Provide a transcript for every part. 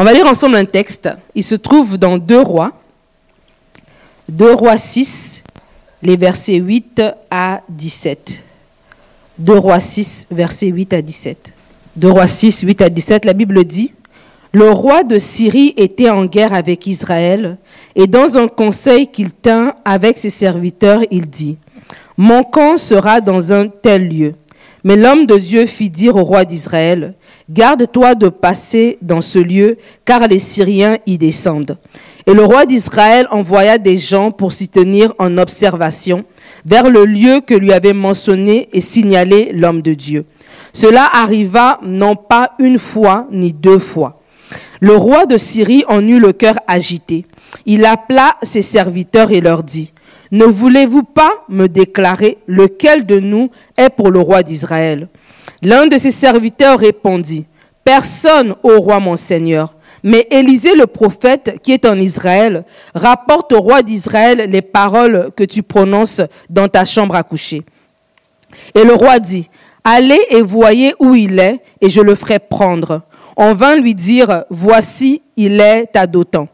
On va lire ensemble un texte. Il se trouve dans 2 Rois. 2 Rois 6, les versets 8 à 17. 2 Rois 6, versets 8 à 17. 2 Rois 6, 8 à 17, la Bible dit, Le roi de Syrie était en guerre avec Israël, et dans un conseil qu'il tint avec ses serviteurs, il dit, Mon camp sera dans un tel lieu. Mais l'homme de Dieu fit dire au roi d'Israël, Garde-toi de passer dans ce lieu, car les Syriens y descendent. Et le roi d'Israël envoya des gens pour s'y tenir en observation vers le lieu que lui avait mentionné et signalé l'homme de Dieu. Cela arriva non pas une fois ni deux fois. Le roi de Syrie en eut le cœur agité. Il appela ses serviteurs et leur dit, Ne voulez-vous pas me déclarer lequel de nous est pour le roi d'Israël? L'un de ses serviteurs répondit, Personne, ô roi mon Seigneur. Mais Élisée le prophète qui est en Israël rapporte au roi d'Israël les paroles que tu prononces dans ta chambre à coucher. Et le roi dit, Allez et voyez où il est, et je le ferai prendre. On vint lui dire, Voici, il est à Dotan.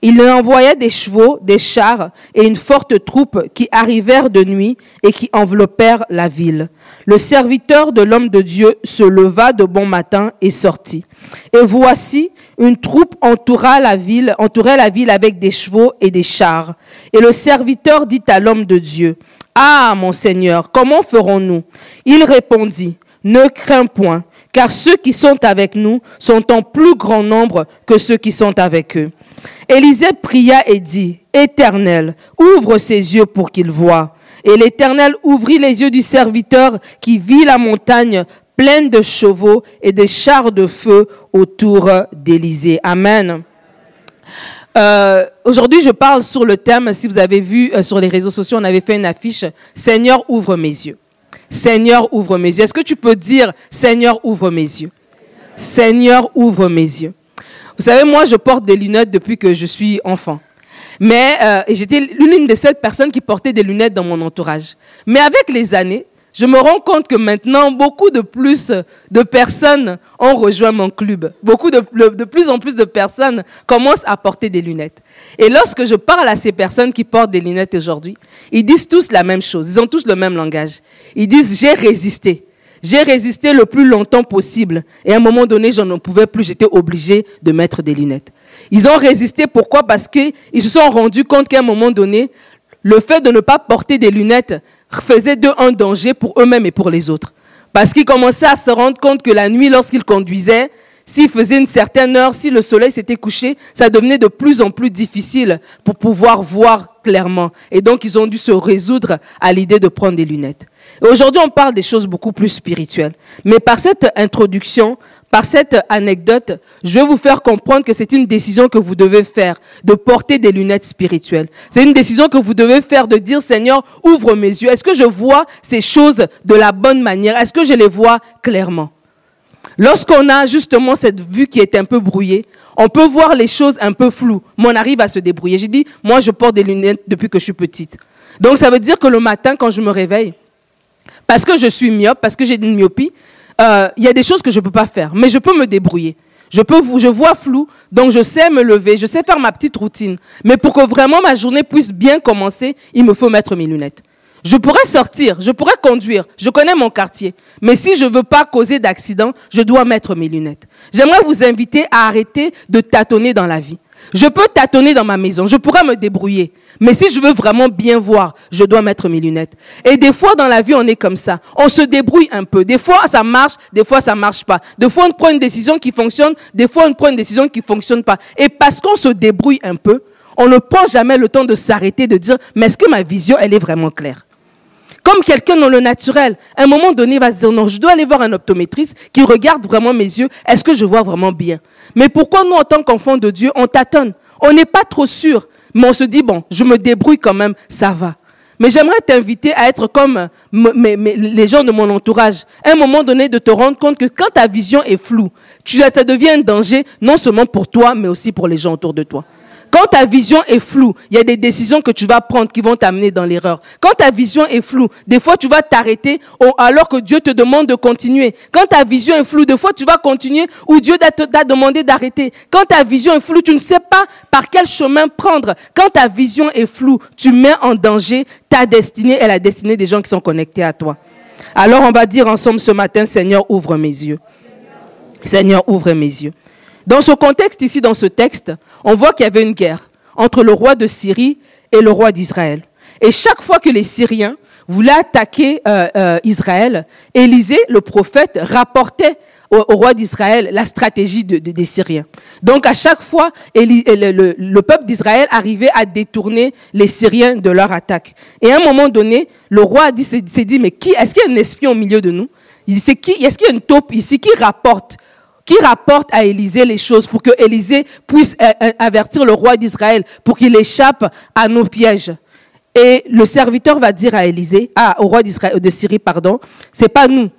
Il lui envoya des chevaux, des chars et une forte troupe qui arrivèrent de nuit et qui enveloppèrent la ville. Le serviteur de l'homme de Dieu se leva de bon matin et sortit. Et voici, une troupe entoura la ville, entourait la ville avec des chevaux et des chars. Et le serviteur dit à l'homme de Dieu, Ah, mon Seigneur, comment ferons-nous? Il répondit, Ne crains point, car ceux qui sont avec nous sont en plus grand nombre que ceux qui sont avec eux. Élisée pria et dit, Éternel, ouvre ses yeux pour qu'il voie. Et l'Éternel ouvrit les yeux du serviteur qui vit la montagne pleine de chevaux et de chars de feu autour d'Élysée. Amen. Euh, Aujourd'hui, je parle sur le thème, si vous avez vu euh, sur les réseaux sociaux, on avait fait une affiche, Seigneur, ouvre mes yeux. Seigneur, ouvre mes yeux. Est-ce que tu peux dire, Seigneur, ouvre mes yeux? Seigneur, ouvre mes yeux. Vous savez, moi, je porte des lunettes depuis que je suis enfant. Mais euh, j'étais l'une des seules personnes qui portait des lunettes dans mon entourage. Mais avec les années, je me rends compte que maintenant, beaucoup de plus de personnes ont rejoint mon club. Beaucoup de, de plus en plus de personnes commencent à porter des lunettes. Et lorsque je parle à ces personnes qui portent des lunettes aujourd'hui, ils disent tous la même chose. Ils ont tous le même langage. Ils disent, j'ai résisté. J'ai résisté le plus longtemps possible. Et à un moment donné, je n'en pouvais plus. J'étais obligé de mettre des lunettes. Ils ont résisté. Pourquoi? Parce qu'ils se sont rendus compte qu'à un moment donné, le fait de ne pas porter des lunettes faisait d'eux un danger pour eux-mêmes et pour les autres. Parce qu'ils commençaient à se rendre compte que la nuit, lorsqu'ils conduisaient, s'ils faisaient une certaine heure, si le soleil s'était couché, ça devenait de plus en plus difficile pour pouvoir voir clairement. Et donc, ils ont dû se résoudre à l'idée de prendre des lunettes. Aujourd'hui, on parle des choses beaucoup plus spirituelles. Mais par cette introduction, par cette anecdote, je vais vous faire comprendre que c'est une décision que vous devez faire, de porter des lunettes spirituelles. C'est une décision que vous devez faire de dire, Seigneur, ouvre mes yeux. Est-ce que je vois ces choses de la bonne manière? Est-ce que je les vois clairement? Lorsqu'on a justement cette vue qui est un peu brouillée, on peut voir les choses un peu floues, mais on arrive à se débrouiller. J'ai dit, moi, je porte des lunettes depuis que je suis petite. Donc, ça veut dire que le matin, quand je me réveille, parce que je suis myope, parce que j'ai une myopie, euh, il y a des choses que je ne peux pas faire, mais je peux me débrouiller. Je, peux, je vois flou, donc je sais me lever, je sais faire ma petite routine. Mais pour que vraiment ma journée puisse bien commencer, il me faut mettre mes lunettes. Je pourrais sortir, je pourrais conduire, je connais mon quartier. Mais si je ne veux pas causer d'accident, je dois mettre mes lunettes. J'aimerais vous inviter à arrêter de tâtonner dans la vie. Je peux tâtonner dans ma maison, je pourrais me débrouiller. Mais si je veux vraiment bien voir, je dois mettre mes lunettes. Et des fois dans la vie, on est comme ça. On se débrouille un peu. Des fois, ça marche, des fois, ça marche pas. Des fois, on prend une décision qui fonctionne, des fois, on prend une décision qui fonctionne pas. Et parce qu'on se débrouille un peu, on ne prend jamais le temps de s'arrêter, de dire, mais est-ce que ma vision, elle est vraiment claire? Comme quelqu'un dans le naturel, à un moment donné, il va se dire, non, je dois aller voir un optométriste qui regarde vraiment mes yeux. Est-ce que je vois vraiment bien? Mais pourquoi nous, en tant qu'enfants de Dieu, on tâtonne? On n'est pas trop sûr, mais on se dit, bon, je me débrouille quand même, ça va. Mais j'aimerais t'inviter à être comme les gens de mon entourage. À un moment donné, de te rendre compte que quand ta vision est floue, ça devient un danger, non seulement pour toi, mais aussi pour les gens autour de toi. Quand ta vision est floue, il y a des décisions que tu vas prendre qui vont t'amener dans l'erreur. Quand ta vision est floue, des fois tu vas t'arrêter alors que Dieu te demande de continuer. Quand ta vision est floue, des fois tu vas continuer où Dieu t'a demandé d'arrêter. Quand ta vision est floue, tu ne sais pas par quel chemin prendre. Quand ta vision est floue, tu mets en danger ta destinée et la destinée des gens qui sont connectés à toi. Alors on va dire ensemble ce matin, Seigneur, ouvre mes yeux. Seigneur, ouvre mes yeux. Dans ce contexte ici, dans ce texte, on voit qu'il y avait une guerre entre le roi de Syrie et le roi d'Israël. Et chaque fois que les Syriens voulaient attaquer euh, euh, Israël, Élisée, le prophète, rapportait au, roi d'Israël la stratégie des Syriens. Donc à chaque fois, le, peuple d'Israël arrivait à détourner les Syriens de leur attaque. Et à un moment donné, le roi s'est dit, mais qui, est-ce qu'il y a un espion au milieu de nous? Est-ce qu'il y a une taupe ici qui rapporte qui rapporte à Élisée les choses pour que Élisée puisse euh, euh, avertir le roi d'Israël pour qu'il échappe à nos pièges. Et le serviteur va dire à Élisée, ah, au roi d'Israël, de Syrie, pardon, c'est pas nous.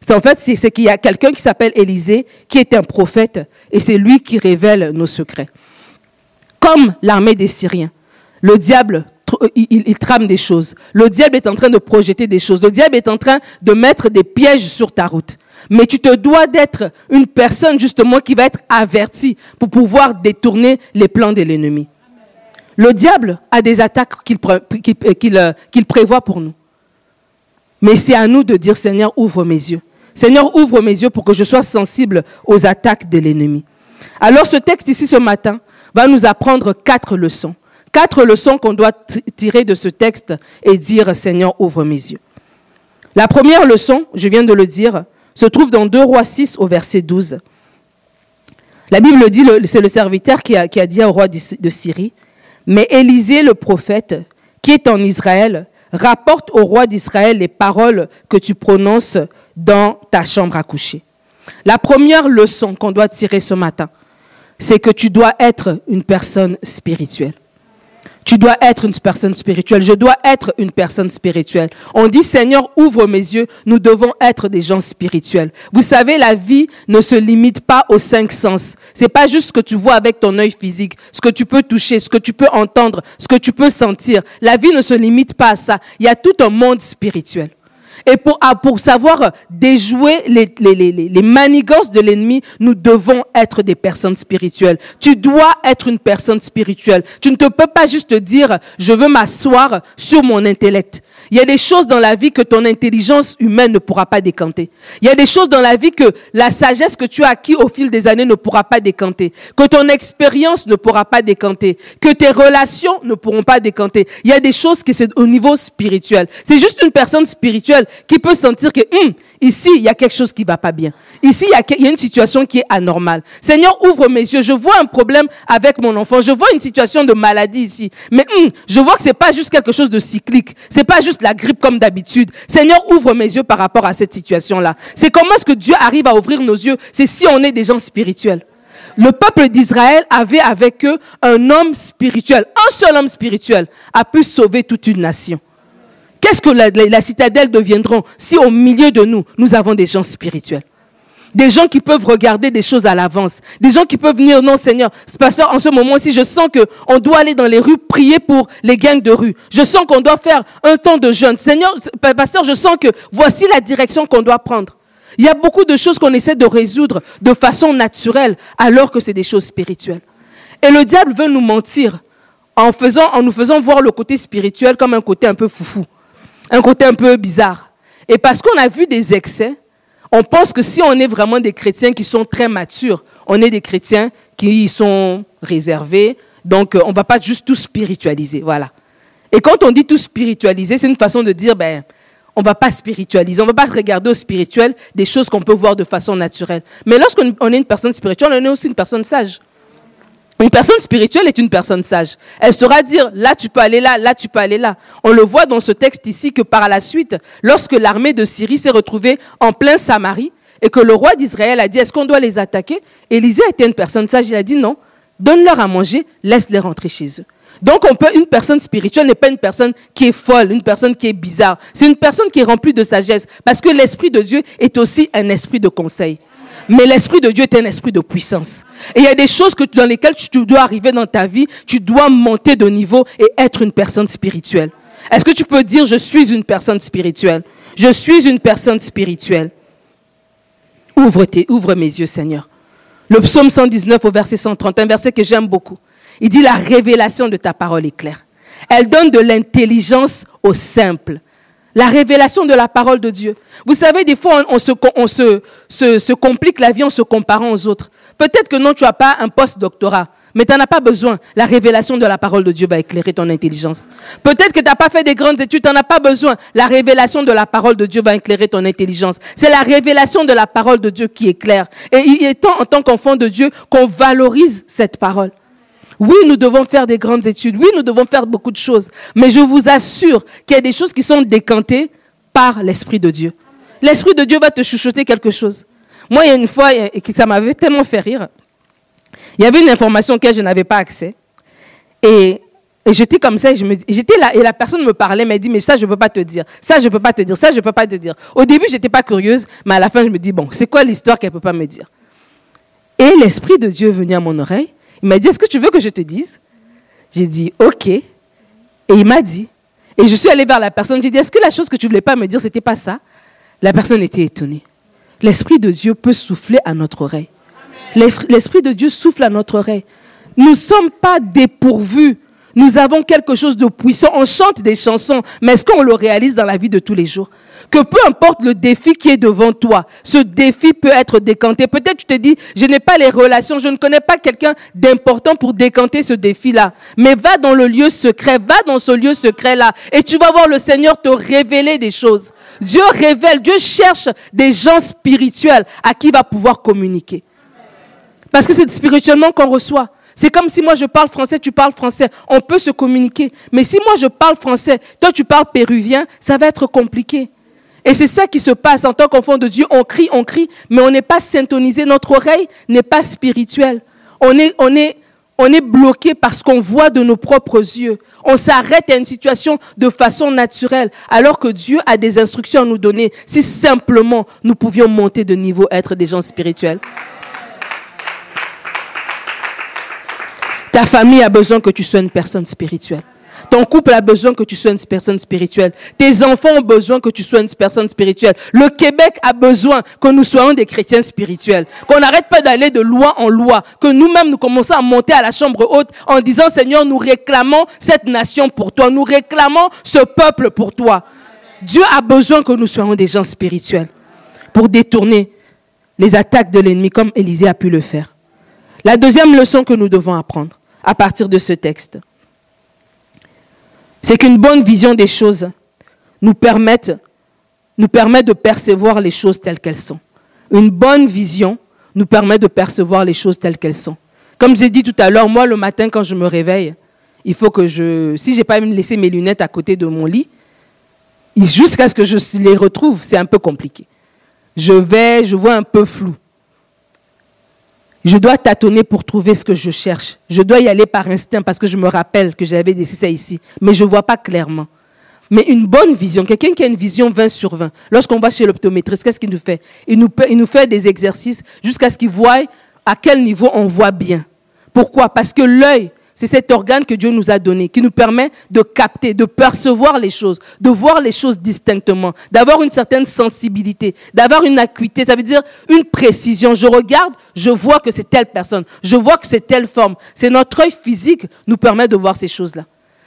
C'est en fait, c'est qu'il y a quelqu'un qui s'appelle Élisée, qui est un prophète, et c'est lui qui révèle nos secrets. Comme l'armée des Syriens, le diable, il, trame des choses. Le diable est en train de projeter des choses. Le diable est en train de mettre des pièges sur ta route. Mais tu te dois d'être une personne justement qui va être avertie pour pouvoir détourner les plans de l'ennemi. Le diable a des attaques qu'il euh, prévoit pour nous. Mais c'est à nous de dire, Seigneur, ouvre mes yeux. Seigneur, ouvre mes yeux pour que je sois sensible aux attaques de l'ennemi. Alors ce texte ici ce matin va nous apprendre quatre leçons. Quatre leçons qu'on doit tirer de ce texte et dire, Seigneur, ouvre mes yeux. La première leçon, je viens de le dire, se trouve dans 2 Rois 6 au verset 12. La Bible dit, c'est le serviteur qui a, dit au roi de Syrie, mais Élisée le prophète, qui est en Israël, rapporte au roi d'Israël les paroles que tu prononces dans ta chambre à coucher. La première leçon qu'on doit tirer ce matin, c'est que tu dois être une personne spirituelle. Tu dois être une personne spirituelle. Je dois être une personne spirituelle. On dit, Seigneur, ouvre mes yeux. Nous devons être des gens spirituels. Vous savez, la vie ne se limite pas aux cinq sens. C'est pas juste ce que tu vois avec ton œil physique, ce que tu peux toucher, ce que tu peux entendre, ce que tu peux sentir. La vie ne se limite pas à ça. Il y a tout un monde spirituel. Et pour, ah, pour savoir déjouer les, les, les, les manigances de l'ennemi, nous devons être des personnes spirituelles. Tu dois être une personne spirituelle. Tu ne te peux pas juste dire, je veux m'asseoir sur mon intellect. Il y a des choses dans la vie que ton intelligence humaine ne pourra pas décanter. Il y a des choses dans la vie que la sagesse que tu as acquis au fil des années ne pourra pas décanter. Que ton expérience ne pourra pas décanter. Que tes relations ne pourront pas décanter. Il y a des choses qui c'est au niveau spirituel. C'est juste une personne spirituelle qui peut sentir que hum, ici, il y a quelque chose qui va pas bien. Ici, il y, a, une situation qui est anormale. Seigneur, ouvre mes yeux. Je vois un problème avec mon enfant. Je vois une situation de maladie ici. Mais hum, je vois que c'est pas juste quelque chose de cyclique. C'est pas juste la grippe comme d'habitude. Seigneur, ouvre mes yeux par rapport à cette situation-là. C'est comment est-ce que Dieu arrive à ouvrir nos yeux C'est si on est des gens spirituels. Le peuple d'Israël avait avec eux un homme spirituel. Un seul homme spirituel a pu sauver toute une nation. Qu'est-ce que la, citadelle deviendront si au milieu de nous, nous avons des gens spirituels? Des gens qui peuvent regarder des choses à l'avance. Des gens qui peuvent venir, non Seigneur, pasteur, en ce moment-ci, je sens que on doit aller dans les rues prier pour les gangs de rue. Je sens qu'on doit faire un temps de jeûne. Seigneur, pasteur, je sens que voici la direction qu'on doit prendre. Il y a beaucoup de choses qu'on essaie de résoudre de façon naturelle, alors que c'est des choses spirituelles. Et le diable veut nous mentir en faisant, en nous faisant voir le côté spirituel comme un côté un peu foufou, un côté un peu bizarre. Et parce qu'on a vu des excès, on pense que si on est vraiment des chrétiens qui sont très matures, on est des chrétiens qui sont réservés, donc euh, on ne va pas juste tout spiritualiser, voilà. Et quand on dit tout spiritualiser, c'est une façon de dire, ben, on ne va pas spiritualiser, on ne va pas regarder au spirituel des choses qu'on peut voir de façon naturelle. Mais lorsqu'on est une personne spirituelle, on est aussi une personne sage. Une personne spirituelle est une personne sage. Elle saura dire, là tu peux aller là, là tu peux aller là. On le voit dans ce texte ici que par la suite, lorsque l'armée de Syrie s'est retrouvée en plein Samarie et que le roi d'Israël a dit, est-ce qu'on doit les attaquer? Élisée était une personne sage, il a dit non, donne-leur à manger, laisse-les rentrer chez eux. Donc on peut, une personne spirituelle n'est pas une personne qui est folle, une personne qui est bizarre. C'est une personne qui est remplie de sagesse parce que l'Esprit de Dieu est aussi un esprit de conseil. Mais l'Esprit de Dieu est un esprit de puissance. Et il y a des choses que, dans lesquelles tu dois arriver dans ta vie, tu dois monter de niveau et être une personne spirituelle. Est-ce que tu peux dire, je suis une personne spirituelle? Je suis une personne spirituelle. Ouvre, tes, ouvre mes yeux, Seigneur. Le psaume 119 au verset 130, un verset que j'aime beaucoup. Il dit, la révélation de ta parole est claire. Elle donne de l'intelligence aux simples. La révélation de la parole de Dieu. Vous savez, des fois, on, se, se, complique la vie en se comparant aux autres. Peut-être que non, tu n'as pas un post-doctorat, mais tu n'en as pas besoin. La révélation de la parole de Dieu va éclairer ton intelligence. Peut-être que tu n'as pas fait des grandes études, tu n'en as pas besoin. La révélation de la parole de Dieu va éclairer ton intelligence. C'est la révélation de la parole de Dieu qui éclaire. Et il est temps, en tant qu'enfant de Dieu, qu'on valorise cette parole. Oui, nous devons faire des grandes études. Oui, nous devons faire beaucoup de choses. Mais je vous assure qu'il y a des choses qui sont décantées par l'Esprit de Dieu. L'Esprit de Dieu va te chuchoter quelque chose. Moi, il y a une fois, et ça m'avait tellement fait rire. Il y avait une information auquel je n'avais pas accès. Et, j'étais comme ça, j'étais là, et la personne me parlait, m'a dit, mais ça, je ne peux pas te dire. Ça, je ne peux pas te dire. Ça, je ne peux pas te dire. Au début, je n'étais pas curieuse, mais à la fin, je me dis, bon, c'est quoi l'histoire qu'elle ne peut pas me dire? Et l'Esprit de Dieu est venu à mon oreille il m'a dit, est-ce que tu veux que je te dise? J'ai dit, ok. Et il m'a dit. Et je suis allée vers la personne, j'ai dit, est-ce que la chose que tu voulais pas me dire, c'était pas ça? La personne était étonnée. L'Esprit de Dieu peut souffler à notre oreille. L'Esprit de Dieu souffle à notre oreille. Nous ne sommes pas dépourvus. Nous avons quelque chose de puissant. On chante des chansons, mais est-ce qu'on le réalise dans la vie de tous les jours? Que peu importe le défi qui est devant toi, ce défi peut être décanté. Peut-être tu te dis, je n'ai pas les relations, je ne connais pas quelqu'un d'important pour décanter ce défi-là. Mais va dans le lieu secret, va dans ce lieu secret-là et tu vas voir le Seigneur te révéler des choses. Dieu révèle, Dieu cherche des gens spirituels à qui il va pouvoir communiquer. Parce que c'est spirituellement qu'on reçoit. C'est comme si moi je parle français, tu parles français. On peut se communiquer. Mais si moi je parle français, toi tu parles péruvien, ça va être compliqué. Et c'est ça qui se passe en tant qu'enfant de Dieu. On crie, on crie, mais on n'est pas syntonisé. Notre oreille n'est pas spirituelle. On est, on est, on est bloqué parce qu'on voit de nos propres yeux. On s'arrête à une situation de façon naturelle, alors que Dieu a des instructions à nous donner. Si simplement nous pouvions monter de niveau, être des gens spirituels. Ta famille a besoin que tu sois une personne spirituelle. Ton couple a besoin que tu sois une personne spirituelle. Tes enfants ont besoin que tu sois une personne spirituelle. Le Québec a besoin que nous soyons des chrétiens spirituels. Qu'on n'arrête pas d'aller de loi en loi. Que nous-mêmes nous commençons à monter à la chambre haute en disant Seigneur, nous réclamons cette nation pour toi. Nous réclamons ce peuple pour toi. Dieu a besoin que nous soyons des gens spirituels pour détourner les attaques de l'ennemi comme Élisée a pu le faire. La deuxième leçon que nous devons apprendre à partir de ce texte, c'est qu'une bonne vision des choses nous permet, de percevoir les choses telles qu'elles sont. Une bonne vision nous permet de percevoir les choses telles qu'elles sont. Comme j'ai dit tout à l'heure, moi le matin quand je me réveille, il faut que je, si j'ai pas laissé mes lunettes à côté de mon lit, jusqu'à ce que je les retrouve, c'est un peu compliqué. Je vais, je vois un peu flou. Je dois tâtonner pour trouver ce que je cherche. Je dois y aller par instinct parce que je me rappelle que j'avais laissé ça ici. Mais je ne vois pas clairement. Mais une bonne vision, quelqu'un qui a une vision 20 sur 20, lorsqu'on va chez l'optométriste, qu'est-ce qu'il nous fait? Il nous, il nous fait des exercices jusqu'à ce qu'il voie à quel niveau on voit bien. Pourquoi? Parce que l'œil c'est cet organe que Dieu nous a donné, qui nous permet de capter, de percevoir les choses, de voir les choses distinctement, d'avoir une certaine sensibilité, d'avoir une acuité, ça veut dire une précision. Je regarde, je vois que c'est telle personne, je vois que c'est telle forme. C'est notre œil physique nous permet de voir ces choses-là.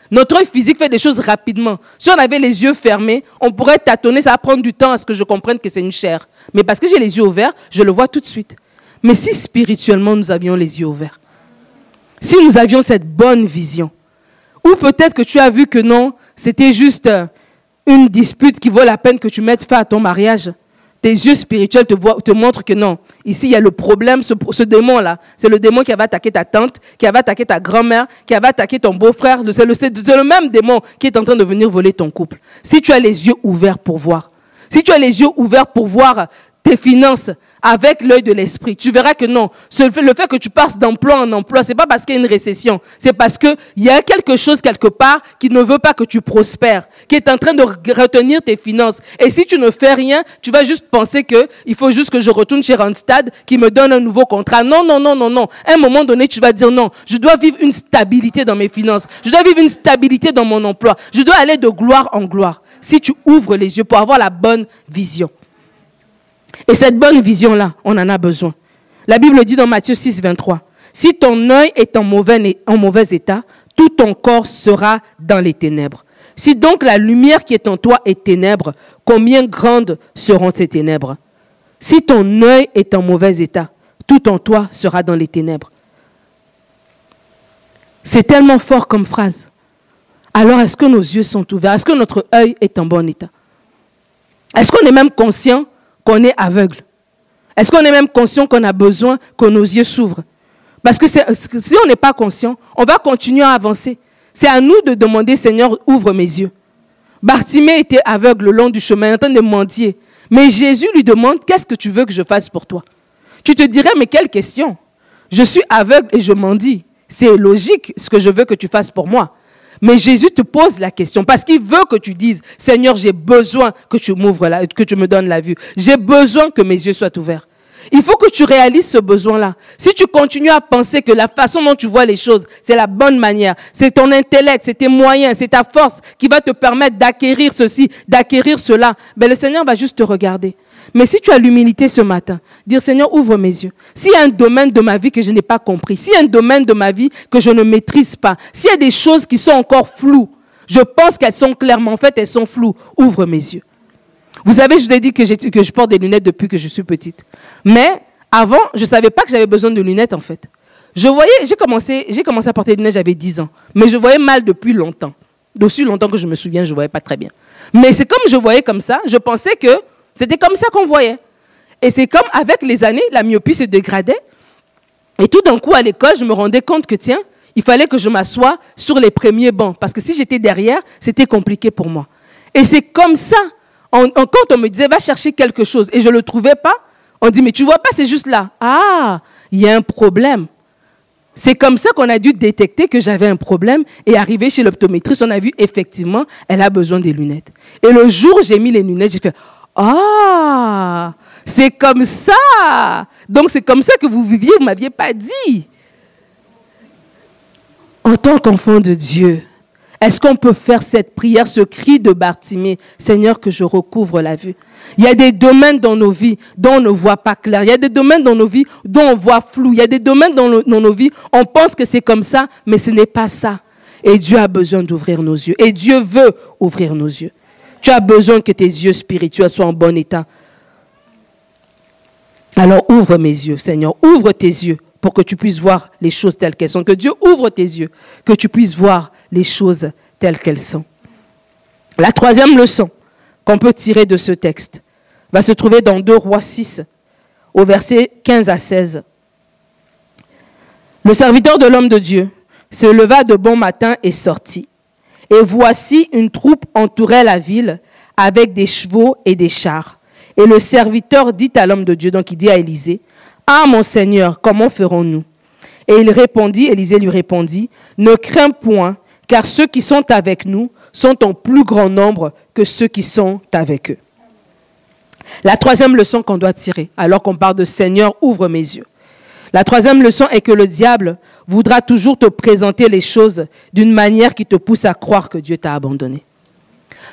Notre œil physique fait des choses rapidement. Si on avait les yeux fermés, on pourrait tâtonner, ça va prendre du temps à ce que je comprenne que c'est une chair. Mais parce que j'ai les yeux ouverts, je le vois tout de suite. Mais si spirituellement nous avions les yeux ouverts, si nous avions cette bonne vision, ou peut-être que tu as vu que non, c'était juste euh, une dispute qui vaut la peine que tu mettes fin à ton mariage. Tes yeux spirituels te, montrent que non. Ici, il y a le problème, ce, démon-là. C'est le démon qui avait attaqué ta tante, qui avait attaqué ta grand-mère, qui avait attaqué ton beau-frère. C'est le, le même démon qui est en train de venir voler ton couple. Si tu as les yeux ouverts pour voir, si tu as les yeux ouverts pour voir tes finances avec l'œil de l'esprit, tu verras que non. Le fait que tu passes d'emploi en emploi, c'est pas parce qu'il y a une récession. C'est parce qu'il y a quelque chose quelque part qui ne veut pas que tu prospères, qui est en train de retenir tes finances. Et si tu ne fais rien, tu vas juste penser que il faut juste que je retourne chez Randstad qui me donne un nouveau contrat. Non, non, non, non, non. À un moment donné, tu vas dire non. Je dois vivre une stabilité dans mes finances. Je dois vivre une stabilité dans mon emploi. Je dois aller de gloire en gloire. Si tu ouvres les yeux pour avoir la bonne vision. Et cette bonne vision-là, on en a besoin. La Bible dit dans Matthieu 6, 23, si ton œil est en mauvais, état, tout ton corps sera dans les ténèbres. Si donc la lumière qui est en toi est ténèbre, combien grandes seront ces ténèbres? Si ton œil est en mauvais état, tout en toi sera dans les ténèbres. C'est tellement fort comme phrase. Alors est-ce que nos yeux sont ouverts? Est-ce que notre œil est en bon état? Est-ce qu'on est même conscient qu'on est aveugle Est-ce qu'on est même conscient qu'on a besoin que nos yeux s'ouvrent? Parce que si on n'est pas conscient, on va continuer à avancer. C'est à nous de demander, Seigneur, ouvre mes yeux. Bartimée était aveugle le long du chemin, en train de mentir. Mais Jésus lui demande, qu'est-ce que tu veux que je fasse pour toi? Tu te dirais, mais quelle question? Je suis aveugle et je mendie. C'est logique ce que je veux que tu fasses pour moi. Mais Jésus te pose la question parce qu'il veut que tu dises, Seigneur, j'ai besoin que tu m'ouvres que tu me donnes la vue. J'ai besoin que mes yeux soient ouverts. Il faut que tu réalises ce besoin-là. Si tu continues à penser que la façon dont tu vois les choses, c'est la bonne manière, c'est ton intellect, c'est tes moyens, c'est ta force qui va te permettre d'acquérir ceci, d'acquérir cela, ben le Seigneur va juste te regarder. Mais si tu as l'humilité ce matin, dire Seigneur, ouvre mes yeux. S'il y a un domaine de ma vie que je n'ai pas compris, s'il y a un domaine de ma vie que je ne maîtrise pas, s'il y a des choses qui sont encore floues, je pense qu'elles sont clairement faites, elles sont floues, ouvre mes yeux. Vous savez, je vous ai dit que, je porte des lunettes depuis que je suis petite. Mais avant, je ne savais pas que j'avais besoin de lunettes en fait. Je voyais, j'ai commencé, j'ai commencé à porter des lunettes, j'avais 10 ans. Mais je voyais mal depuis longtemps. D'aussi longtemps que je me souviens, je ne voyais pas très bien. Mais c'est comme je voyais comme ça, je pensais que c'était comme ça qu'on voyait. Et c'est comme avec les années, la myopie se dégradait. Et tout d'un coup, à l'école, je me rendais compte que, tiens, il fallait que je m'assoie sur les premiers bancs. Parce que si j'étais derrière, c'était compliqué pour moi. Et c'est comme ça. quand on me disait, va chercher quelque chose, et je ne le trouvais pas, on dit, mais tu vois pas, c'est juste là. Ah, il y a un problème. C'est comme ça qu'on a dû détecter que j'avais un problème et arriver chez l'optométriste, on a vu effectivement, elle a besoin des lunettes. Et le jour j'ai mis les lunettes, j'ai fait, ah, c'est comme ça. Donc c'est comme ça que vous viviez, vous ne m'aviez pas dit. En tant qu'enfant de Dieu, est-ce qu'on peut faire cette prière, ce cri de Bartimée, Seigneur, que je recouvre la vue Il y a des domaines dans nos vies dont on ne voit pas clair. Il y a des domaines dans nos vies dont on voit flou. Il y a des domaines dans, dans nos vies, on pense que c'est comme ça, mais ce n'est pas ça. Et Dieu a besoin d'ouvrir nos yeux. Et Dieu veut ouvrir nos yeux. Tu as besoin que tes yeux spirituels soient en bon état. Alors ouvre mes yeux, Seigneur, ouvre tes yeux pour que tu puisses voir les choses telles qu'elles sont. Que Dieu ouvre tes yeux, que tu puisses voir les choses telles qu'elles sont. La troisième leçon qu'on peut tirer de ce texte va se trouver dans 2 Rois 6, au verset 15 à 16. Le serviteur de l'homme de Dieu se leva de bon matin et sortit. Et voici une troupe entourait la ville avec des chevaux et des chars. Et le serviteur dit à l'homme de Dieu, donc il dit à Élisée, Ah mon Seigneur, comment ferons-nous? Et il répondit, Élisée lui répondit, Ne crains point, car ceux qui sont avec nous sont en plus grand nombre que ceux qui sont avec eux. La troisième leçon qu'on doit tirer, alors qu'on parle de Seigneur, ouvre mes yeux. La troisième leçon est que le diable voudra toujours te présenter les choses d'une manière qui te pousse à croire que Dieu t'a abandonné.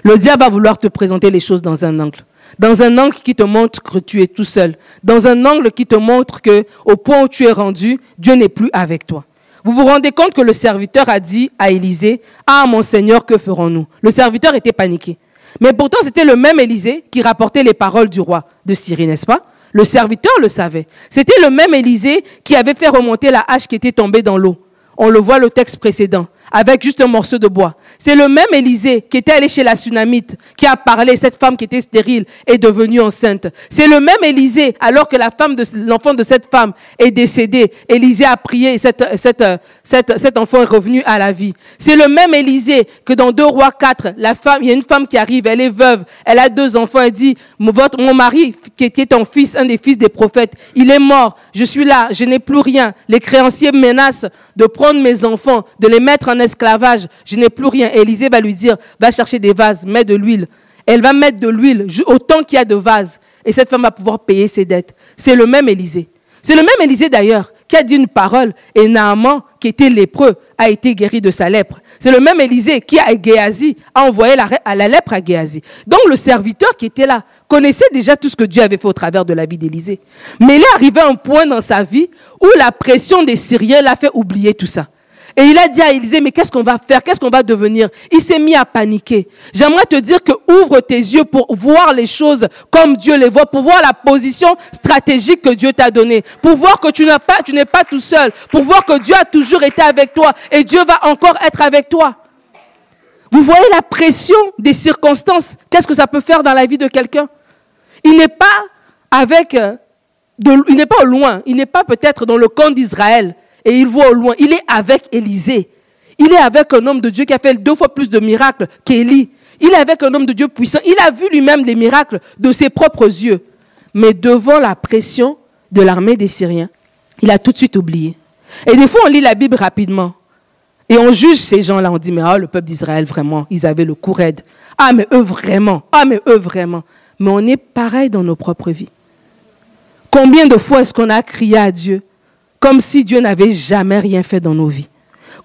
Le diable va vouloir te présenter les choses dans un angle. Dans un angle qui te montre que tu es tout seul. Dans un angle qui te montre que, au point où tu es rendu, Dieu n'est plus avec toi. Vous vous rendez compte que le serviteur a dit à Élisée, Ah, mon Seigneur, que ferons-nous? Le serviteur était paniqué. Mais pourtant, c'était le même Élisée qui rapportait les paroles du roi de Syrie, n'est-ce pas? Le serviteur le savait. C'était le même Élisée qui avait fait remonter la hache qui était tombée dans l'eau. On le voit le texte précédent. Avec juste un morceau de bois. C'est le même Élisée qui était allé chez la Sunamite, qui a parlé, cette femme qui était stérile est devenue enceinte. C'est le même Élisée, alors que la femme de, l'enfant de cette femme est décédé. Élisée a prié et cet enfant est revenu à la vie. C'est le même Élisée que dans 2 rois 4, la femme, il y a une femme qui arrive, elle est veuve, elle a deux enfants, elle dit, mon mari, qui était ton fils, un des fils des prophètes, il est mort, je suis là, je n'ai plus rien. Les créanciers menacent de prendre mes enfants, de les mettre en esclavage, je n'ai plus rien. Élisée va lui dire, va chercher des vases, mets de l'huile. Elle va mettre de l'huile autant qu'il y a de vases. Et cette femme va pouvoir payer ses dettes. C'est le même Élisée. C'est le même Élisée d'ailleurs qui a dit une parole et Naaman, qui était lépreux, a été guéri de sa lèpre. C'est le même Élisée qui, Géasi, a envoyé la, à la lèpre à Géasi. Donc le serviteur qui était là connaissait déjà tout ce que Dieu avait fait au travers de la vie d'Élisée. Mais il est arrivé à un point dans sa vie où la pression des Syriens l'a fait oublier tout ça. Et il a dit à Élisée, mais qu'est-ce qu'on va faire? Qu'est-ce qu'on va devenir? Il s'est mis à paniquer. J'aimerais te dire que ouvre tes yeux pour voir les choses comme Dieu les voit, pour voir la position stratégique que Dieu t'a donnée, pour voir que tu n'es pas tout seul, pour voir que Dieu a toujours été avec toi et Dieu va encore être avec toi. Vous voyez la pression des circonstances? Qu'est-ce que ça peut faire dans la vie de quelqu'un? Il n'est pas avec, euh, il n'est pas loin, il n'est pas peut-être dans le camp d'Israël, et il voit au loin. Il est avec Élisée. Il est avec un homme de Dieu qui a fait deux fois plus de miracles qu'Élie. Il est avec un homme de Dieu puissant. Il a vu lui-même des miracles de ses propres yeux. Mais devant la pression de l'armée des Syriens, il a tout de suite oublié. Et des fois, on lit la Bible rapidement. Et on juge ces gens-là. On dit, mais oh, le peuple d'Israël, vraiment, ils avaient le coup. Ah, mais eux, vraiment. Ah, mais eux, vraiment. Mais on est pareil dans nos propres vies. Combien de fois est-ce qu'on a crié à Dieu comme si Dieu n'avait jamais rien fait dans nos vies.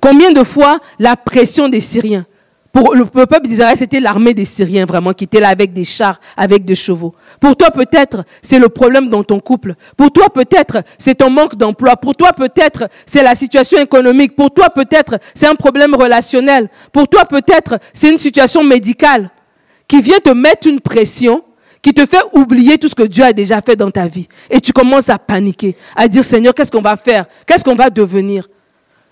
Combien de fois la pression des Syriens pour le peuple d'Israël, c'était l'armée des Syriens vraiment qui était là avec des chars, avec des chevaux. Pour toi, peut-être, c'est le problème dans ton couple. Pour toi, peut-être, c'est ton manque d'emploi. Pour toi, peut-être, c'est la situation économique. Pour toi, peut-être, c'est un problème relationnel. Pour toi, peut-être, c'est une situation médicale qui vient te mettre une pression qui te fait oublier tout ce que Dieu a déjà fait dans ta vie. Et tu commences à paniquer, à dire Seigneur, qu'est-ce qu'on va faire? Qu'est-ce qu'on va devenir?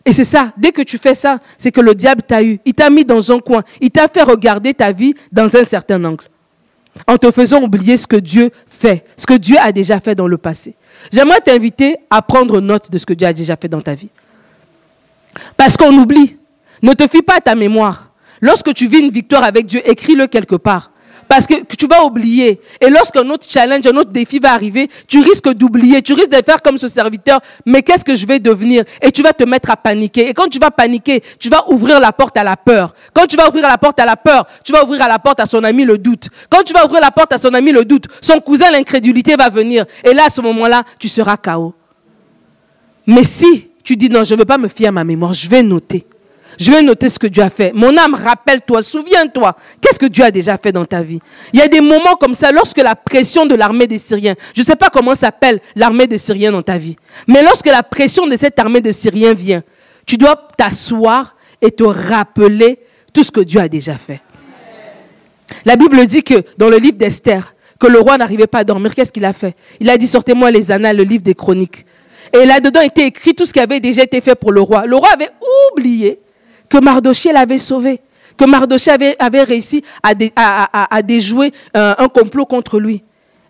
Et c'est ça, dès que tu fais ça, c'est que le diable t'a eu. Il t'a mis dans un coin. Il t'a fait regarder ta vie dans un certain angle. En te faisant oublier ce que Dieu fait, ce que Dieu a déjà fait dans le passé. J'aimerais t'inviter à prendre note de ce que Dieu a déjà fait dans ta vie. Parce qu'on oublie. Ne te fie pas à ta mémoire. Lorsque tu vis une victoire avec Dieu, écris-le quelque part. Parce que tu vas oublier. Et lorsqu'un autre challenge, un autre défi va arriver, tu risques d'oublier. Tu risques de faire comme ce serviteur. Mais qu'est-ce que je vais devenir? Et tu vas te mettre à paniquer. Et quand tu vas paniquer, tu vas ouvrir la porte à la peur. Quand tu vas ouvrir la porte à la peur, tu vas ouvrir la porte à son ami le doute. Quand tu vas ouvrir la porte à son ami le doute, son cousin l'incrédulité va venir. Et là, à ce moment-là, tu seras KO. Mais si tu dis non, je ne veux pas me fier à ma mémoire, je vais noter. Je vais noter ce que Dieu a fait. Mon âme, rappelle-toi, souviens-toi. Qu'est-ce que Dieu a déjà fait dans ta vie? Il y a des moments comme ça, lorsque la pression de l'armée des Syriens, je ne sais pas comment s'appelle l'armée des Syriens dans ta vie, mais lorsque la pression de cette armée de Syriens vient, tu dois t'asseoir et te rappeler tout ce que Dieu a déjà fait. La Bible dit que dans le livre d'Esther, que le roi n'arrivait pas à dormir, qu'est-ce qu'il a fait? Il a dit, sortez-moi les annales, le livre des chroniques. Et là-dedans était écrit tout ce qui avait déjà été fait pour le roi. Le roi avait oublié que Mardoché l'avait sauvé, que Mardoché avait, réussi à, déjouer euh, un, complot contre lui.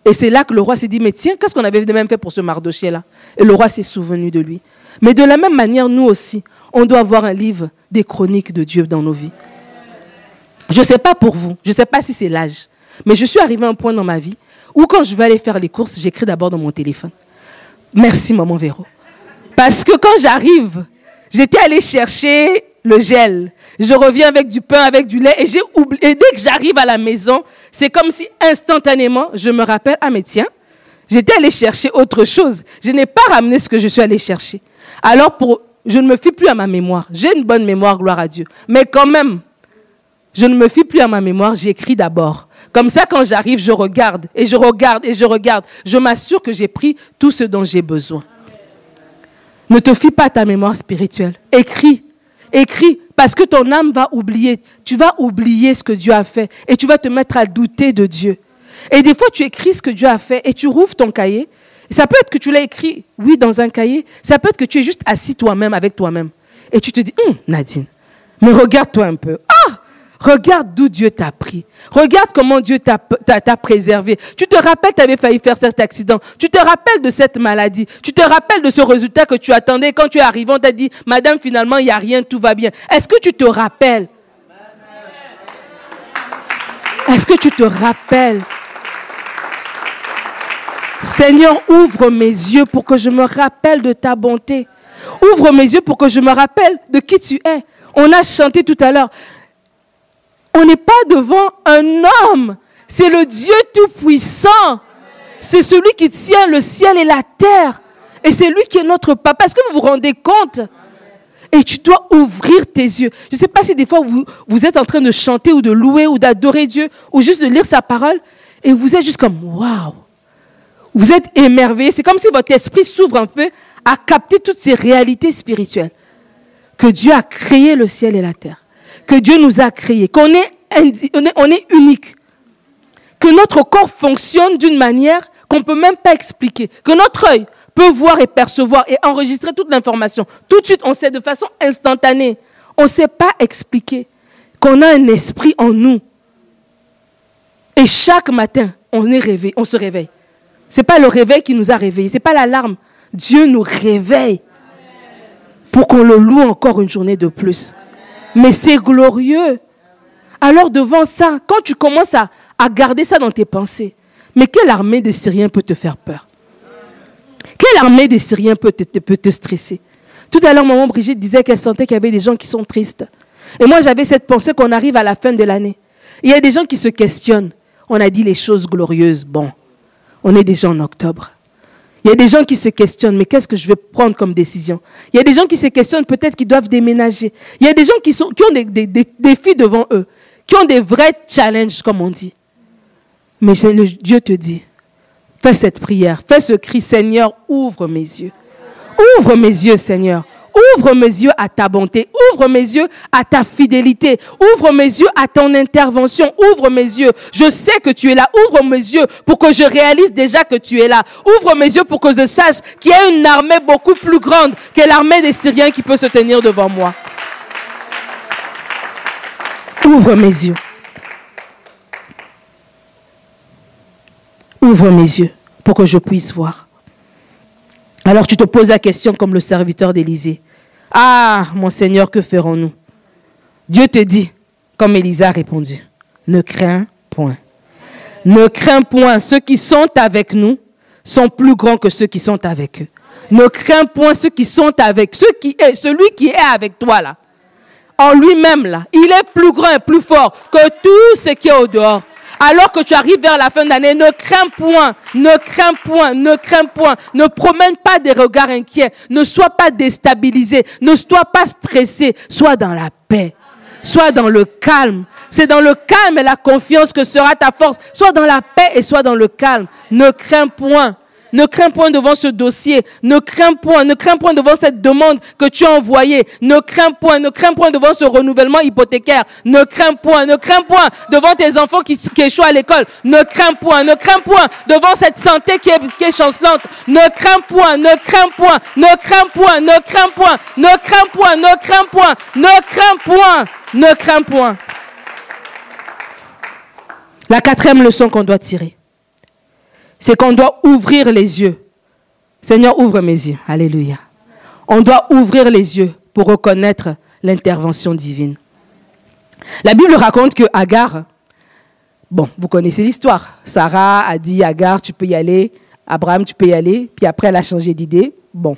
Et c'est là que le roi s'est dit, mais tiens, qu'est-ce qu'on avait même fait pour ce Mardoché-là Et le roi s'est souvenu de lui. Mais de la même manière, nous aussi, on doit avoir un livre des chroniques de Dieu dans nos vies. Je ne sais pas pour vous, je ne sais pas si c'est l'âge, mais je suis arrivé à un point dans ma vie où quand je vais aller faire les courses, j'écris d'abord dans mon téléphone. Merci, maman Véro. Parce que quand j'arrive, j'étais allé chercher le gel. Je reviens avec du pain, avec du lait, et j'ai oublié. Dès que j'arrive à la maison, c'est comme si instantanément, je me rappelle, ah mais tiens, j'étais allé chercher autre chose. Je n'ai pas ramené ce que je suis allé chercher. Alors pour, je ne me fie plus à ma mémoire. J'ai une bonne mémoire, gloire à Dieu. Mais quand même, je ne me fie plus à ma mémoire, j'écris d'abord. Comme ça, quand j'arrive, je regarde et je regarde et je regarde. Je m'assure que j'ai pris tout ce dont j'ai besoin. Ne te fie pas à ta mémoire spirituelle. Écris Écris, parce que ton âme va oublier. Tu vas oublier ce que Dieu a fait et tu vas te mettre à douter de Dieu. Et des fois, tu écris ce que Dieu a fait et tu rouvres ton cahier. Ça peut être que tu l'as écrit, oui, dans un cahier. Ça peut être que tu es juste assis toi-même avec toi-même. Et tu te dis, hum, Nadine, Mais regarde-toi un peu. Ah Regarde d'où Dieu t'a pris. Regarde comment Dieu t'a préservé. Tu te rappelles, tu avais failli faire cet accident. Tu te rappelles de cette maladie. Tu te rappelles de ce résultat que tu attendais. Quand tu es arrivé, on t'a dit, Madame, finalement, il n'y a rien, tout va bien. Est-ce que tu te rappelles? Est-ce que tu te rappelles? Seigneur, ouvre mes yeux pour que je me rappelle de ta bonté. Ouvre mes yeux pour que je me rappelle de qui tu es. On a chanté tout à l'heure. On n'est pas devant un homme. C'est le Dieu Tout-Puissant. C'est celui qui tient le ciel et la terre. Et c'est lui qui est notre papa. Est-ce que vous vous rendez compte? Et tu dois ouvrir tes yeux. Je ne sais pas si des fois vous, vous êtes en train de chanter ou de louer ou d'adorer Dieu ou juste de lire sa parole et vous êtes juste comme waouh. Vous êtes émerveillé. C'est comme si votre esprit s'ouvre un peu à capter toutes ces réalités spirituelles. Que Dieu a créé le ciel et la terre. Que Dieu nous a créés. Qu'on est, unique. Que notre corps fonctionne d'une manière qu'on ne peut même pas expliquer. Que notre œil peut voir et percevoir et enregistrer toute l'information. Tout de suite, on sait de façon instantanée. On ne sait pas expliquer qu'on a un esprit en nous. Et chaque matin, on est réveillé, on se réveille. Ce n'est pas le réveil qui nous a réveillés, ce n'est pas l'alarme. Dieu nous réveille pour qu'on le loue encore une journée de plus. Mais c'est glorieux. Alors devant ça, quand tu commences à, garder ça dans tes pensées, mais quelle armée des Syriens peut te faire peur? Quelle armée des Syriens peut te, peut te stresser? Tout à l'heure, maman Brigitte disait qu'elle sentait qu'il y avait des gens qui sont tristes. Et moi, j'avais cette pensée qu'on arrive à la fin de l'année. Il y a des gens qui se questionnent. On a dit les choses glorieuses. Bon, on est déjà en octobre. Il y a des gens qui se questionnent, mais qu'est-ce que je vais prendre comme décision? Il y a des gens qui se questionnent, peut-être qu'ils doivent déménager. Il y a des gens qui, ont des, défis devant eux, qui ont des vrais challenges, comme on dit. Mais Dieu te dit, fais cette prière, fais ce cri, Seigneur, ouvre mes yeux. Ouvre mes yeux, Seigneur. Ouvre mes yeux à ta bonté. Ouvre mes yeux à ta fidélité. Ouvre mes yeux à ton intervention. Ouvre mes yeux. Je sais que tu es là. Ouvre mes yeux pour que je réalise déjà que tu es là. Ouvre mes yeux pour que je sache qu'il y a une armée beaucoup plus grande que l'armée des Syriens qui peut se tenir devant moi. Ouvre mes yeux. Ouvre mes yeux pour que je puisse voir. Alors tu te poses la question comme le serviteur d'Élysée. Ah, mon Seigneur, que ferons-nous? Dieu te dit, comme Élisée a répondu, ne crains point. Ne crains point, ceux qui sont avec nous sont plus grands que ceux qui sont avec eux. Ne crains point ceux qui sont avec ceux qui est, celui qui est avec toi là. En lui-même là, il est plus grand et plus fort que tout ce qui est au dehors alors que tu arrives vers la fin d'année, ne crains point, ne crains point, ne crains point, ne promène pas des regards inquiets, ne sois pas déstabilisé, ne sois pas stressé, sois dans la paix, sois dans le calme. C'est dans le calme et la confiance que sera ta force. Sois dans la paix et sois dans le calme. Ne crains point. Ne crains point devant ce dossier. Ne crains point, ne crains point devant cette demande que tu as envoyée. Ne crains point, ne crains point devant ce renouvellement hypothécaire. Ne crains point, ne crains point devant tes enfants qui, échouent à l'école. Ne crains point, ne crains point devant cette santé qui est, qui est chancelante. Ne crains point, ne crains point, ne crains point, ne crains point, ne crains point, ne crains point, ne crains point, ne crains point. La quatrième leçon qu'on doit tirer c'est qu'on doit ouvrir les yeux. Seigneur, ouvre mes yeux. Alléluia. On doit ouvrir les yeux pour reconnaître l'intervention divine. La Bible raconte que Agar, bon, vous connaissez l'histoire. Sarah a dit Agar, tu peux y aller. Abraham, tu peux y aller. Puis après, elle a changé d'idée. Bon.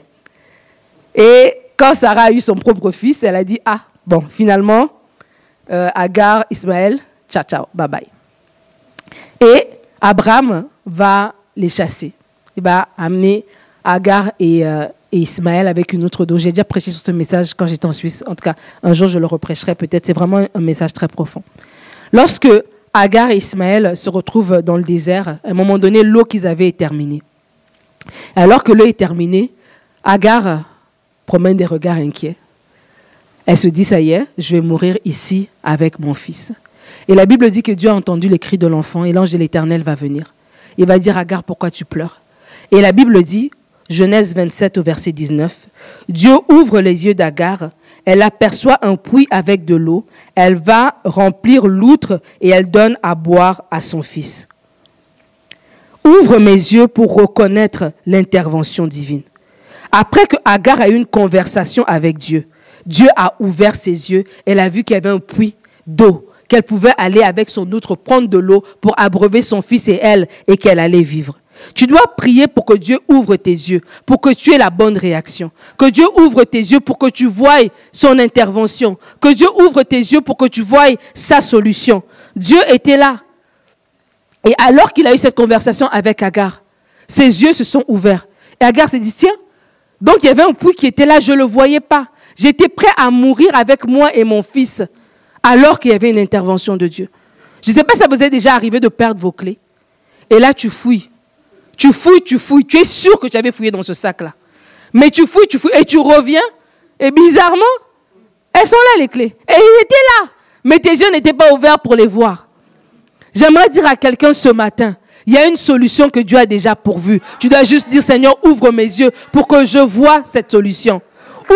Et quand Sarah a eu son propre fils, elle a dit Ah, bon, finalement, euh, Agar, Ismaël, ciao, ciao, bye bye. Et Abraham va les chasser. Il va amener Agar euh, et, Ismaël avec une autre dose. J'ai déjà prêché sur ce message quand j'étais en Suisse. En tout cas, un jour, je le reprêcherai peut-être. C'est vraiment un message très profond. Lorsque Agar et Ismaël se retrouvent dans le désert, à un moment donné, l'eau qu'ils avaient est terminée. Alors que l'eau est terminée, Agar promène des regards inquiets. Elle se dit, ça y est, je vais mourir ici avec mon fils. Et la Bible dit que Dieu a entendu les cris de l'enfant et l'ange de l'Éternel va venir il va dire Agar, pourquoi tu pleures? Et la Bible dit, Genèse 27 au verset 19, Dieu ouvre les yeux d'Agar Elle aperçoit un puits avec de l'eau. Elle va remplir l'outre et elle donne à boire à son fils. Ouvre mes yeux pour reconnaître l'intervention divine. Après que Agar a eu une conversation avec Dieu, Dieu a ouvert ses yeux. Elle a vu qu'il y avait un puits d'eau, qu'elle pouvait aller avec son outre prendre de l'eau pour abreuver son fils et elle, et qu'elle allait vivre. Tu dois prier pour que Dieu ouvre tes yeux, pour que tu aies la bonne réaction. Que Dieu ouvre tes yeux pour que tu voies son intervention. Que Dieu ouvre tes yeux pour que tu voies sa solution. Dieu était là. Et alors qu'il a eu cette conversation avec Agar, ses yeux se sont ouverts. Et Agar s'est dit, tiens, donc il y avait un puits qui était là, je ne le voyais pas. J'étais prêt à mourir avec moi et mon fils, alors qu'il y avait une intervention de Dieu. Je ne sais pas si ça vous est déjà arrivé de perdre vos clés. Et là, tu fouilles. Tu fouilles, tu fouilles. Tu es sûr que tu avais fouillé dans ce sac-là. Mais tu fouilles, tu fouilles. Et tu reviens. Et bizarrement, elles sont là, les clés. Et ils étaient là. Mais tes yeux n'étaient pas ouverts pour les voir. J'aimerais dire à quelqu'un ce matin, il y a une solution que Dieu a déjà pourvue. Tu dois juste dire, Seigneur, ouvre mes yeux pour que je vois cette solution.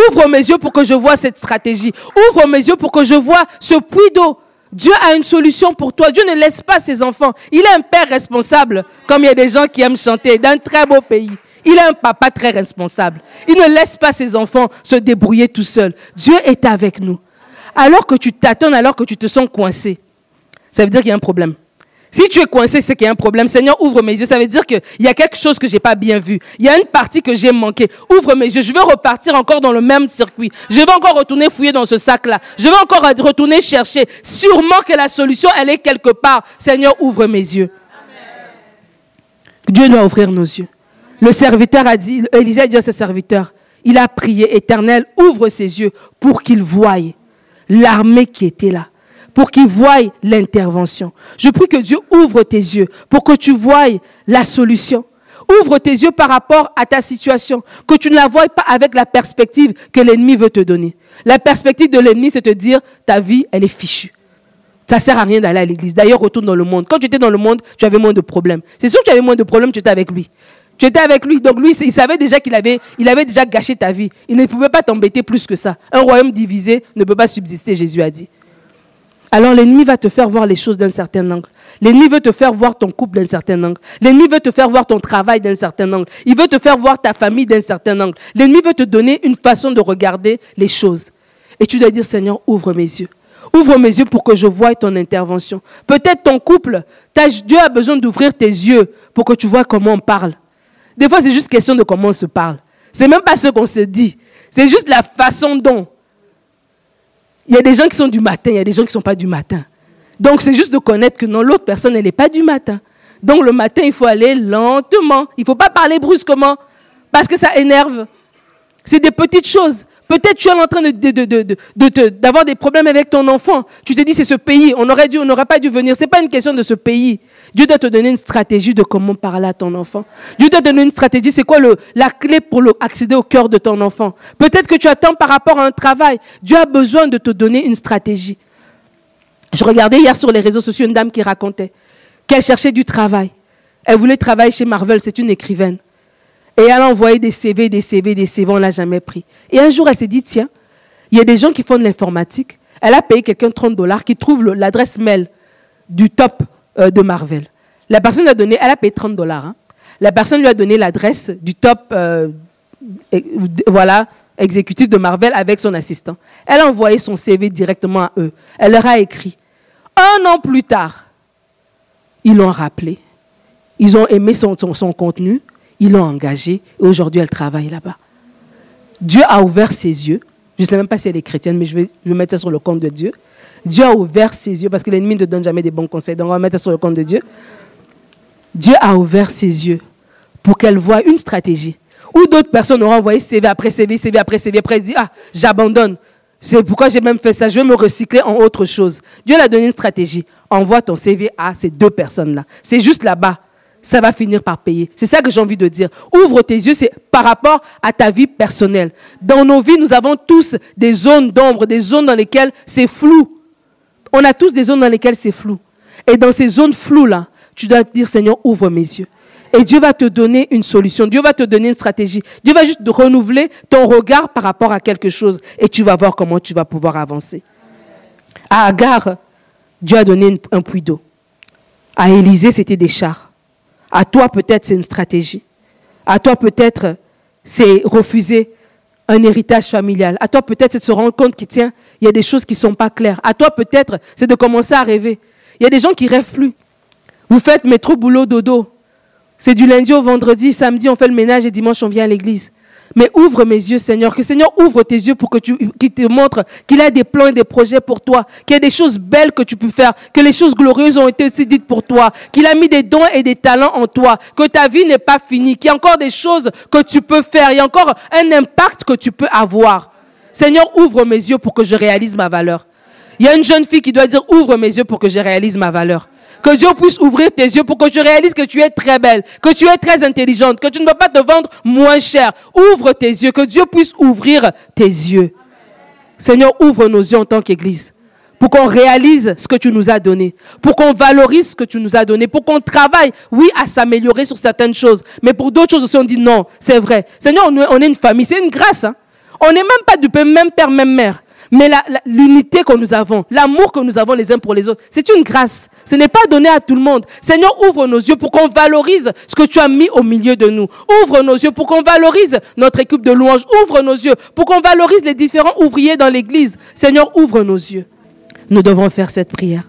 Ouvre mes yeux pour que je vois cette stratégie. Ouvre mes yeux pour que je vois ce puits d'eau. Dieu a une solution pour toi. Dieu ne laisse pas ses enfants. Il est un père responsable, comme il y a des gens qui aiment chanter, d'un très beau pays. Il est un papa très responsable. Il ne laisse pas ses enfants se débrouiller tout seuls. Dieu est avec nous. Alors que tu t'attends, alors que tu te sens coincé, ça veut dire qu'il y a un problème. Si tu es coincé, c'est qu'il y a un problème. Seigneur, ouvre mes yeux. Ça veut dire qu'il y a quelque chose que j'ai pas bien vu. Il y a une partie que j'ai manqué. Ouvre mes yeux. Je veux repartir encore dans le même circuit. Je vais encore retourner fouiller dans ce sac-là. Je vais encore retourner chercher. Sûrement que la solution, elle est quelque part. Seigneur, ouvre mes yeux. Dieu doit ouvrir nos yeux. Le serviteur a dit, Élisée a dit à ses serviteurs, il a prié, éternel, ouvre ses yeux pour qu'il voie l'armée qui était là pour qu'ils voient l'intervention. Je prie que Dieu ouvre tes yeux pour que tu voies la solution. Ouvre tes yeux par rapport à ta situation, que tu ne la vois pas avec la perspective que l'ennemi veut te donner. La perspective de l'ennemi, c'est te dire, ta vie, elle est fichue. Ça sert à rien d'aller à l'église. D'ailleurs, retourne dans le monde. Quand tu étais dans le monde, tu avais moins de problèmes. C'est sûr que tu avais moins de problèmes, tu étais avec lui. Tu étais avec lui, donc lui, il savait déjà qu'il avait, il avait déjà gâché ta vie. Il ne pouvait pas t'embêter plus que ça. Un royaume divisé ne peut pas subsister, Jésus a dit. Alors l'ennemi va te faire voir les choses d'un certain angle. L'ennemi veut te faire voir ton couple d'un certain angle. L'ennemi veut te faire voir ton travail d'un certain angle. Il veut te faire voir ta famille d'un certain angle. L'ennemi veut te donner une façon de regarder les choses. Et tu dois dire, Seigneur, ouvre mes yeux. Ouvre mes yeux pour que je voie ton intervention. Peut-être ton couple, Dieu a besoin d'ouvrir tes yeux pour que tu vois comment on parle. Des fois, c'est juste question de comment on se parle. C'est même pas ce qu'on se dit. C'est juste la façon dont. Il y a des gens qui sont du matin, il y a des gens qui ne sont pas du matin. Donc c'est juste de connaître que non, l'autre personne, elle n'est pas du matin. Donc le matin, il faut aller lentement. Il ne faut pas parler brusquement parce que ça énerve. C'est des petites choses. Peut-être tu es en train d'avoir des problèmes avec ton enfant. Tu te dis, c'est ce pays. On aurait dû, on n'aurait pas dû venir. Ce n'est pas une question de ce pays. Dieu doit te donner une stratégie de comment parler à ton enfant. Dieu doit te donner une stratégie. C'est quoi la clé pour accéder au cœur de ton enfant? Peut-être que tu attends par rapport à un travail. Dieu a besoin de te donner une stratégie. Je regardais hier sur les réseaux sociaux une dame qui racontait qu'elle cherchait du travail. Elle voulait travailler chez Marvel. C'est une écrivaine. Et elle a envoyé des CV, des CV, des CV, on ne l'a jamais pris. Et un jour, elle s'est dit, tiens, il y a des gens qui font de l'informatique. Elle a payé quelqu'un 30 dollars qui trouve l'adresse mail du top euh, de Marvel. La personne lui a donné, elle a payé 30 dollars. Hein. La personne lui a donné l'adresse du top, euh, voilà, exécutif de Marvel avec son assistant. Elle a envoyé son CV directement à eux. Elle leur a écrit. Un an plus tard, ils l'ont rappelé. Ils ont aimé son, son contenu. Ils l'ont engagée et aujourd'hui elle travaille là-bas. Dieu a ouvert ses yeux. Je ne sais même pas si elle est chrétienne, mais je vais, mettre ça sur le compte de Dieu. Dieu a ouvert ses yeux parce que l'ennemi ne donne jamais des bons conseils. Donc on va mettre ça sur le compte de Dieu. Dieu a ouvert ses yeux pour qu'elle voie une stratégie. Ou d'autres personnes auront envoyé CV après CV, CV après CV. Après, dit, ah, j'abandonne. C'est pourquoi j'ai même fait ça. Je vais me recycler en autre chose. Dieu a donné une stratégie. Envoie ton CV à ces deux personnes-là. C'est juste là-bas ça va finir par payer. C'est ça que j'ai envie de dire. Ouvre tes yeux, c'est par rapport à ta vie personnelle. Dans nos vies, nous avons tous des zones d'ombre, des zones dans lesquelles c'est flou. On a tous des zones dans lesquelles c'est flou. Et dans ces zones floues-là, tu dois dire, Seigneur, ouvre mes yeux. Et Dieu va te donner une solution. Dieu va te donner une stratégie. Dieu va juste renouveler ton regard par rapport à quelque chose. Et tu vas voir comment tu vas pouvoir avancer. À Agar, Dieu a donné un puits d'eau. À Élisée, c'était des chars. À toi, peut-être, c'est une stratégie. À toi, peut-être, c'est refuser un héritage familial. À toi, peut-être, c'est de se rendre compte qu'il y a des choses qui ne sont pas claires. À toi, peut-être, c'est de commencer à rêver. Il y a des gens qui rêvent plus. Vous faites métro, boulot, dodo. C'est du lundi au vendredi, samedi, on fait le ménage et dimanche, on vient à l'église. Mais ouvre mes yeux, Seigneur. Que Seigneur ouvre tes yeux pour que tu, qu'il te montre qu'il a des plans et des projets pour toi. Qu'il y a des choses belles que tu peux faire. Que les choses glorieuses ont été aussi dites pour toi. Qu'il a mis des dons et des talents en toi. Que ta vie n'est pas finie. Qu'il y a encore des choses que tu peux faire. Il y a encore un impact que tu peux avoir. Seigneur, ouvre mes yeux pour que je réalise ma valeur. Il y a une jeune fille qui doit dire ouvre mes yeux pour que je réalise ma valeur. Que Dieu puisse ouvrir tes yeux pour que tu réalises que tu es très belle, que tu es très intelligente, que tu ne vas pas te vendre moins cher. Ouvre tes yeux, que Dieu puisse ouvrir tes yeux. Seigneur, ouvre nos yeux en tant qu'Église pour qu'on réalise ce que tu nous as donné, pour qu'on valorise ce que tu nous as donné, pour qu'on travaille, oui, à s'améliorer sur certaines choses, mais pour d'autres choses aussi, on dit non, c'est vrai. Seigneur, on est une famille, c'est une grâce. Hein. On n'est même pas du même père, même mère. Mais l'unité que nous avons, l'amour que nous avons les uns pour les autres, c'est une grâce. Ce n'est pas donné à tout le monde. Seigneur, ouvre nos yeux pour qu'on valorise ce que tu as mis au milieu de nous. Ouvre nos yeux pour qu'on valorise notre équipe de louanges. Ouvre nos yeux pour qu'on valorise les différents ouvriers dans l'église. Seigneur, ouvre nos yeux. Nous devons faire cette prière.